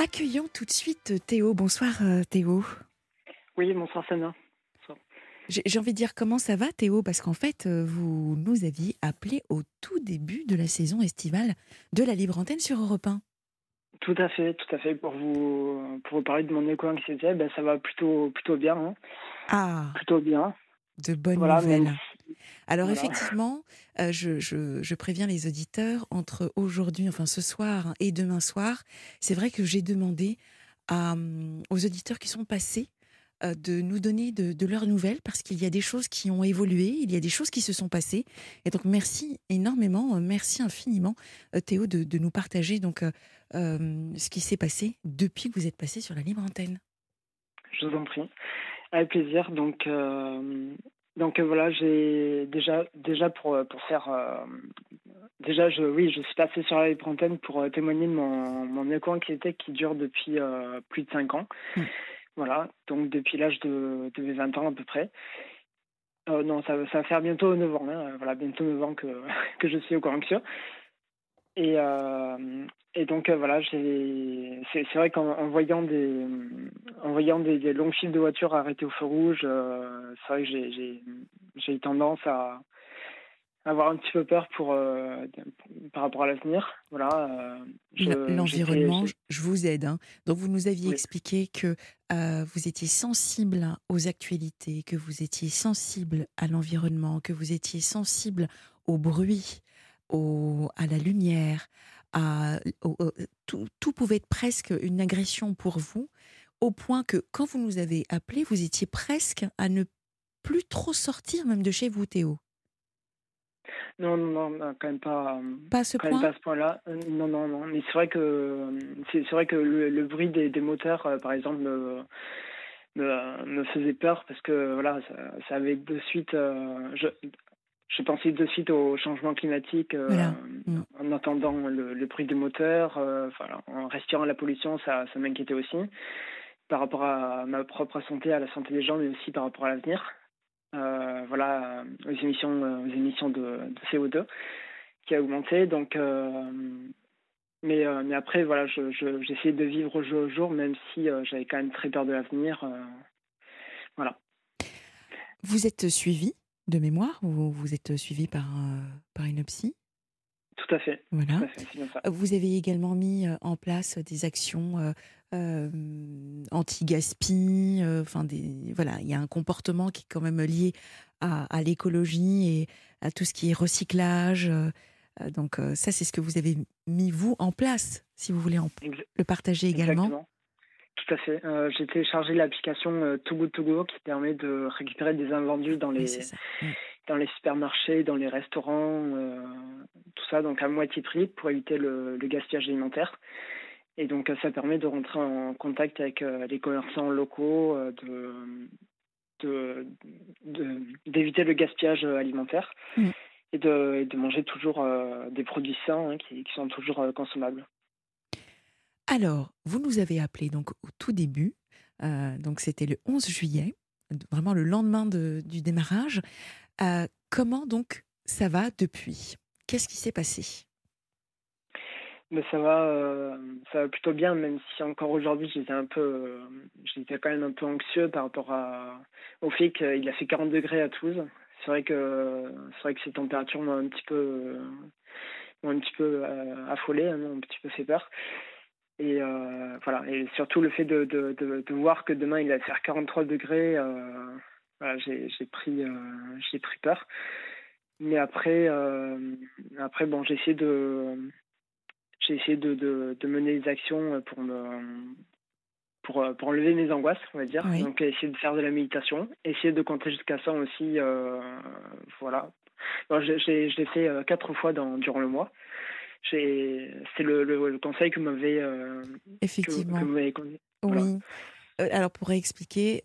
Accueillons tout de suite Théo. Bonsoir Théo. Oui, bonsoir Sana. J'ai envie de dire comment ça va Théo? Parce qu'en fait, vous nous aviez appelé au tout début de la saison estivale de la Libre Antenne sur Europe 1. Tout à fait, tout à fait. Pour vous, pour vous parler de mon éco-anxiété, ben, ça va plutôt, plutôt bien. Hein. Ah Plutôt bien. De bonnes nouvelles. Alors effectivement, euh, je, je, préviens les auditeurs, entre aujourd'hui, enfin ce soir et demain soir, c'est vrai que j'ai demandé à, hum, aux auditeurs qui sont passés euh, de nous donner de, leurs nouvelles parce qu'il y a des choses qui ont évolué, il y a des choses qui se sont passées. Et donc merci énormément, euh, merci infiniment Théo de, de nous partager donc ce qui s'est passé depuis que vous êtes passé sur la libre antenne. Je vous en prie. Avec plaisir. Donc, donc euh, voilà, j'ai déjà déjà pour euh, pour faire euh, déjà je oui je suis passé sur la antenne pour témoigner de mon mon éco-anxiété qui dure depuis plus de 5 ans. Mmh. Voilà, donc depuis l'âge de, de mes 20 ans à peu près. non, ça, ça va faire bientôt 9 ans, hein, voilà, bientôt 9 ans que, que je suis éco-anxieux. Et, et donc voilà, c'est vrai qu'en voyant des en voyant des, longs fils de voitures arrêtés au feu rouge, euh, c'est vrai que j'ai eu tendance à avoir un petit peu peur pour euh, par rapport à l'avenir. Voilà. Euh, l'environnement, je vous aide. Hein. Donc vous nous aviez expliqué que vous étiez sensible aux actualités, que vous étiez sensible à l'environnement, que vous étiez sensible au bruit, au, à la lumière, tout, pouvait être presque une agression pour vous, au point que quand vous nous avez appelé, vous étiez presque à ne plus trop sortir même de chez vous, Théo. Non, non, non, quand même pas. Pas à ce point. Pas à ce point-là. Euh, non, non, non. Mais c'est vrai que c'est vrai que le, bruit des, moteurs, euh, par exemple, me, me, faisait peur parce que voilà, ça, avait de suite. Euh, je pensais de suite au changement climatique euh, mm. en entendant le, bruit des moteurs, euh, en respirant la pollution, ça, ça m'inquiétait aussi par rapport à ma propre santé, à la santé des gens, mais aussi par rapport à l'avenir. Euh, voilà, aux émissions, aux émissions de, CO2 qui a augmenté. Donc, mais, mais après, voilà, j'essayais de vivre au jour au jour, même si j'avais quand même très peur de l'avenir. voilà. Vous êtes suivi de mémoire ou vous êtes suivi par, par une psy? Tout à fait. Voilà. Vous avez également mis en place des actions euh, anti-gaspi. Enfin, des voilà, il y a un comportement qui est quand même lié à, à l'écologie et à tout ce qui est recyclage. donc ça, c'est ce que vous avez mis vous en place, si vous voulez en, le partager également? Tout à fait. Euh, j'ai téléchargé l'application euh, Too Good To Go qui permet de récupérer des invendus dans les, mm. dans les supermarchés, dans les restaurants, euh, tout ça, donc à moitié prix pour éviter le, gaspillage alimentaire. Et donc ça permet de rentrer en contact avec les commerçants locaux, de, d'éviter le gaspillage alimentaire mm. et, de, de, manger toujours des produits sains hein, qui, qui, sont toujours consommables. Alors, vous nous avez appelé donc au tout début, euh, donc c'était le 11 juillet, vraiment le lendemain du démarrage. Euh, comment donc ça va depuis? Qu'est-ce qui s'est passé? Mais ça va, euh, ça va plutôt bien, même si encore aujourd'hui j'étais un peu, j'étais quand même un peu anxieux par rapport au fait qu'il a fait 40 degrés à Toulouse. C'est vrai que c'est vrai que ces températures m'ont un petit peu, un petit peu affolé, hein, m'ont un petit peu fait peur. Et euh, voilà, et surtout le fait de, de, de, voir que demain il va faire 43 degrés, euh, voilà, j'ai pris, euh, j'ai pris peur. Mais après, après bon, j'ai essayé de, j'ai essayé de, de, de, mener des actions pour me, pour, pour enlever mes angoisses, on va dire. Donc essayer de faire de la méditation, essayer de compter jusqu'à 100 aussi, voilà. j'ai, je l'ai fait quatre fois dans, durant le mois c'est le, le, conseil que m'avait euh, effectivement. oui. euh, alors pour expliquer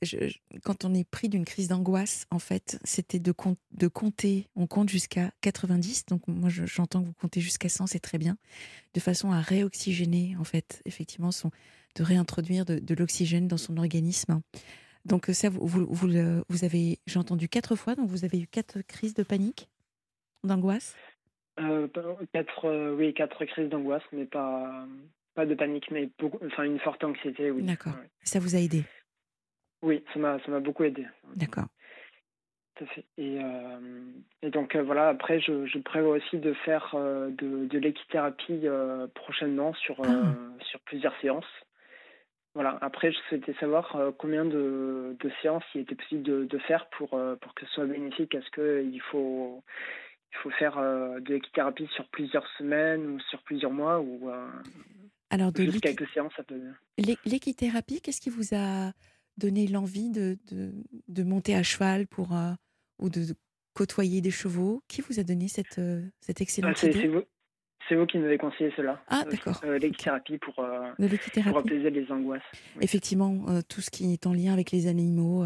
quand on est pris d'une crise d'angoisse en fait c'était de, de compter. On compte jusqu'à 90 donc moi j'entends que vous comptez jusqu'à 100 c'est très bien de façon à réoxygéner en fait effectivement son, de réintroduire de, de l'oxygène dans son organisme. Donc ça vous, vous, vous, vous avez j'ai entendu quatre fois donc vous avez eu quatre crises de panique d'angoisse? Euh, quatre, euh, oui, quatre crises d'angoisse, mais pas, pas de panique, mais beaucoup, enfin une forte anxiété, oui. D'accord. Ça vous a aidé? Oui, ça m'a, ça m'a beaucoup aidé. D'accord. Tout à fait. Et, et donc voilà, après, je, je, prévois aussi de faire de, de l'équithérapie prochainement sur, ah. sur plusieurs séances. Voilà. Après, je souhaitais savoir combien de, de, séances il était possible de, de faire pour, pour que ce soit bénéfique. Est-ce qu'il faut, il faut faire de l'équithérapie sur plusieurs semaines ou sur plusieurs mois ou Alors, de juste quelques séances, ça peut. L'équithérapie, qu'est-ce qui vous a donné l'envie de, de, de, monter à cheval pour, ou de côtoyer des chevaux? Qui vous a donné cette, cette ah, excellente idée? c'est vous qui nous avez conseillé cela. Ah, d'accord. Euh, l'équithérapie pour, euh, pour apaiser les angoisses. Effectivement, euh, tout ce qui est en lien avec les animaux,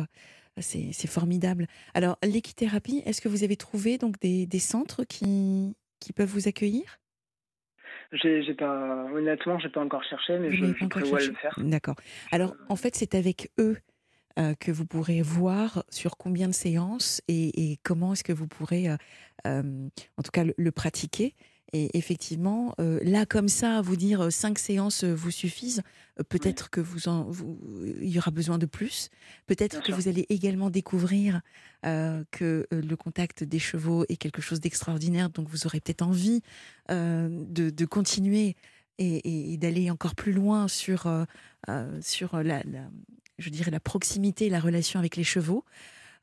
c'est formidable. Alors, l'équithérapie, est-ce que vous avez trouvé donc des, des centres qui, qui peuvent vous accueillir? J'ai pas, honnêtement, j'ai pas encore cherché, mais je, je prévois le faire. D'accord. Alors, en fait, c'est avec eux que vous pourrez voir sur combien de séances et, et comment est-ce que vous pourrez, en tout cas, le pratiquer. Et effectivement, euh, là, comme ça, vous dire euh, cinq séances euh, vous suffisent, peut-être que vous en, vous, il y aura besoin de plus. Peut-être que vous allez également découvrir que le contact des chevaux est quelque chose d'extraordinaire, donc vous aurez peut-être envie de, de, continuer et, et, d'aller encore plus loin sur, sur la, la, je dirais, la proximité, la relation avec les chevaux.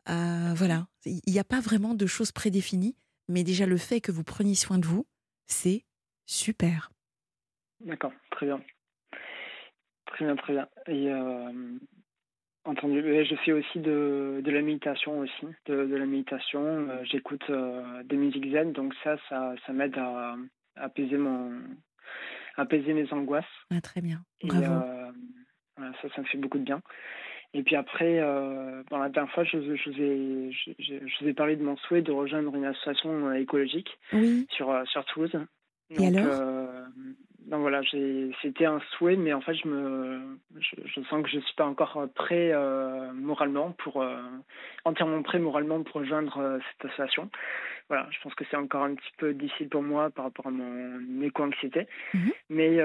voilà, il n'y a pas vraiment de choses prédéfinies, mais déjà le fait que vous preniez soin de vous, c'est super. D'accord, très bien. Très bien, très bien. Et euh, entendu, je fais aussi de, de la méditation aussi, de, de la méditation. Euh, j'écoute euh, des musiques zen, donc ça, ça, ça m'aide à, apaiser mon, apaiser mes angoisses. Ah, très bien. Bravo. ça, ça me fait beaucoup de bien. Et puis après, euh, la dernière fois, je, je, vous ai, je, vous ai parlé de mon souhait de rejoindre une association écologique sur, euh, sur Toulouse. Et alors euh, donc voilà, c'était un souhait, mais en fait, je me, je, sens que je suis pas encore prêt euh, moralement pour entièrement prêt moralement pour rejoindre cette association. Voilà, je pense que c'est encore un petit peu difficile pour moi par rapport à mon éco-anxiété, mhm. mais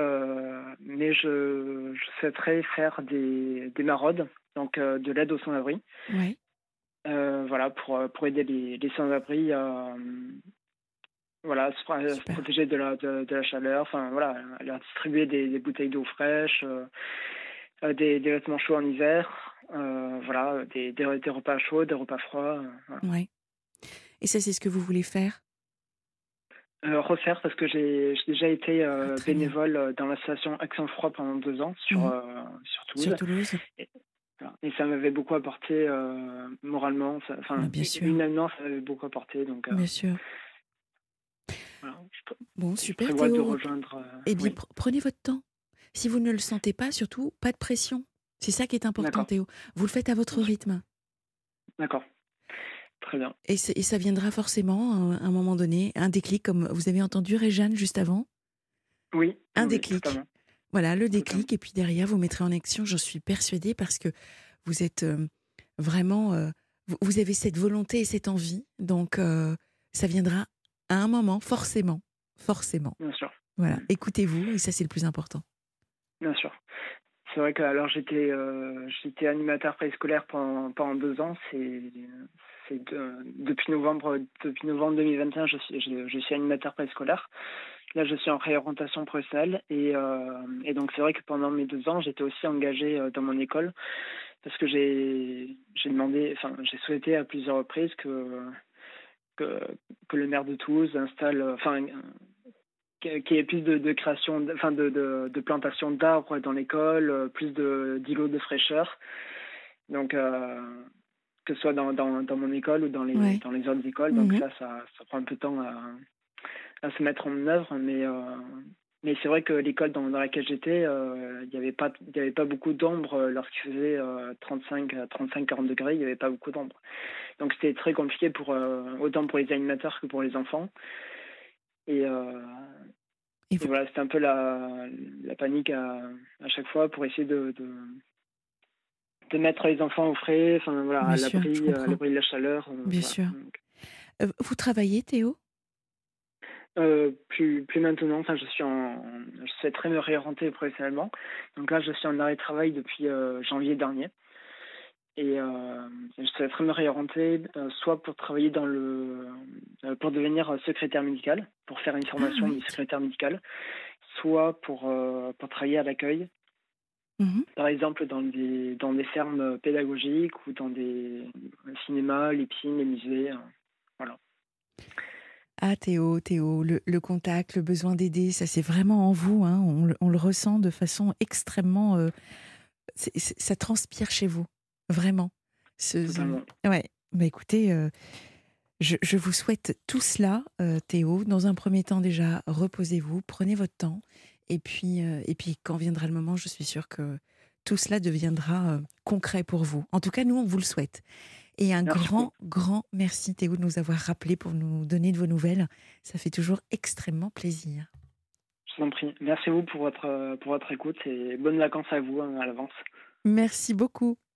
mais je, je, souhaiterais faire des, des maraudes, donc de l'aide aux sans-abri. Oui. voilà, pour, pour aider les, les sans-abri à voilà, se, protéger de la, de, la chaleur, enfin voilà, leur distribuer des, bouteilles d'eau fraîche, euh, euh, des, des, vêtements chauds en hiver, euh, voilà, des, des, repas chauds, des repas froids. Ouais. Et ça, c'est ce que vous voulez faire? Refaire parce que j'ai déjà été ah, bénévole dans l'association Action Froid pendant deux ans sur, mmh. sur Toulouse. Sur Toulouse. Et, ça m'avait beaucoup apporté moralement, enfin, ah, bien sûr. humainement, ça m'avait beaucoup apporté. Donc, bien sûr. Bon, super. Théo. De rejoindre, euh, eh bien, prenez votre temps. Si vous ne le sentez pas, surtout, pas de pression. C'est ça qui est important, Théo. Vous le faites à votre rythme. D'accord. Très bien. Et, et, ça viendra forcément à un moment donné, un déclic, comme vous avez entendu Réjeanne juste avant. Oui. Un déclic. Voilà, le déclic. Et puis derrière, vous mettrez en action, j'en suis persuadée, parce que vous êtes euh, vraiment. Euh, vous, avez cette volonté et cette envie. Donc, ça viendra à un moment, forcément. Forcément. Bien sûr. Voilà, écoutez-vous, et ça, c'est le plus important. Bien sûr. C'est vrai que alors j'étais euh, j'étais animateur préscolaire pendant, pendant deux ans. C'est c'est depuis novembre depuis novembre 2021 je suis je, suis animateur préscolaire. Là je suis en réorientation professionnelle et euh, et donc c'est vrai que pendant mes deux ans j'étais aussi engagé euh, dans mon école parce que j'ai demandé enfin j'ai souhaité à plusieurs reprises que que, que le maire de Toulouse installe, enfin, qu'il y ait plus de, de création, enfin, de, de, de plantation d'arbres dans l'école, plus de d'îlots de fraîcheur. Donc, euh, que ce soit dans, dans, dans, mon école ou dans les, dans les autres écoles. Donc, mhm. ça, ça, ça, prend un peu de temps à, à se mettre en œuvre, mais euh, mais c'est vrai que l'école dans, dans laquelle j'étais, euh, il n'y avait pas, y avait pas beaucoup d'ombre euh, lorsqu'il faisait 35, 35, 40 degrés. Il n'y avait pas beaucoup d'ombre. Donc c'était très compliqué pour euh, autant pour les animateurs que pour les enfants. Et, et, voilà, c'était un peu la, la panique à, à, chaque fois pour essayer de, de, de mettre les enfants au frais, enfin voilà, à l'abri, de la chaleur. Bien sûr. vous travaillez, Théo? Euh, plus, plus maintenant, enfin, je suis en, je souhaiterais me réorienter professionnellement. Donc là, je suis en arrêt de travail depuis euh, janvier dernier. Et euh, je souhaiterais me réorienter soit pour travailler dans le, pour devenir secrétaire médical, pour faire une ah, formation de secrétaire médical, soit pour, pour travailler à l'accueil. Mmh Par exemple, dans des, dans des fermes pédagogiques ou dans des cinémas, les piscines, les musées. voilà. Ah Théo, Théo, le, contact, le besoin d'aider, ça c'est vraiment en vous, hein. on, le ressent de façon extrêmement... Euh, ça transpire chez vous, vraiment. Ce, ouais, bah écoutez, euh, je, vous souhaite tout cela, euh, Théo. Dans un premier temps déjà, reposez-vous, prenez votre temps, et puis, et puis quand viendra le moment, je suis sûre que tout cela deviendra concret pour vous. En tout cas, nous, on vous le souhaite. Et un grand, grand merci Théo de nous avoir rappelé pour nous donner de vos nouvelles. Ça fait toujours extrêmement plaisir. Je vous en prie. Merci vous pour votre, pour votre écoute et bonnes vacances à vous hein, à l'avance. Merci beaucoup.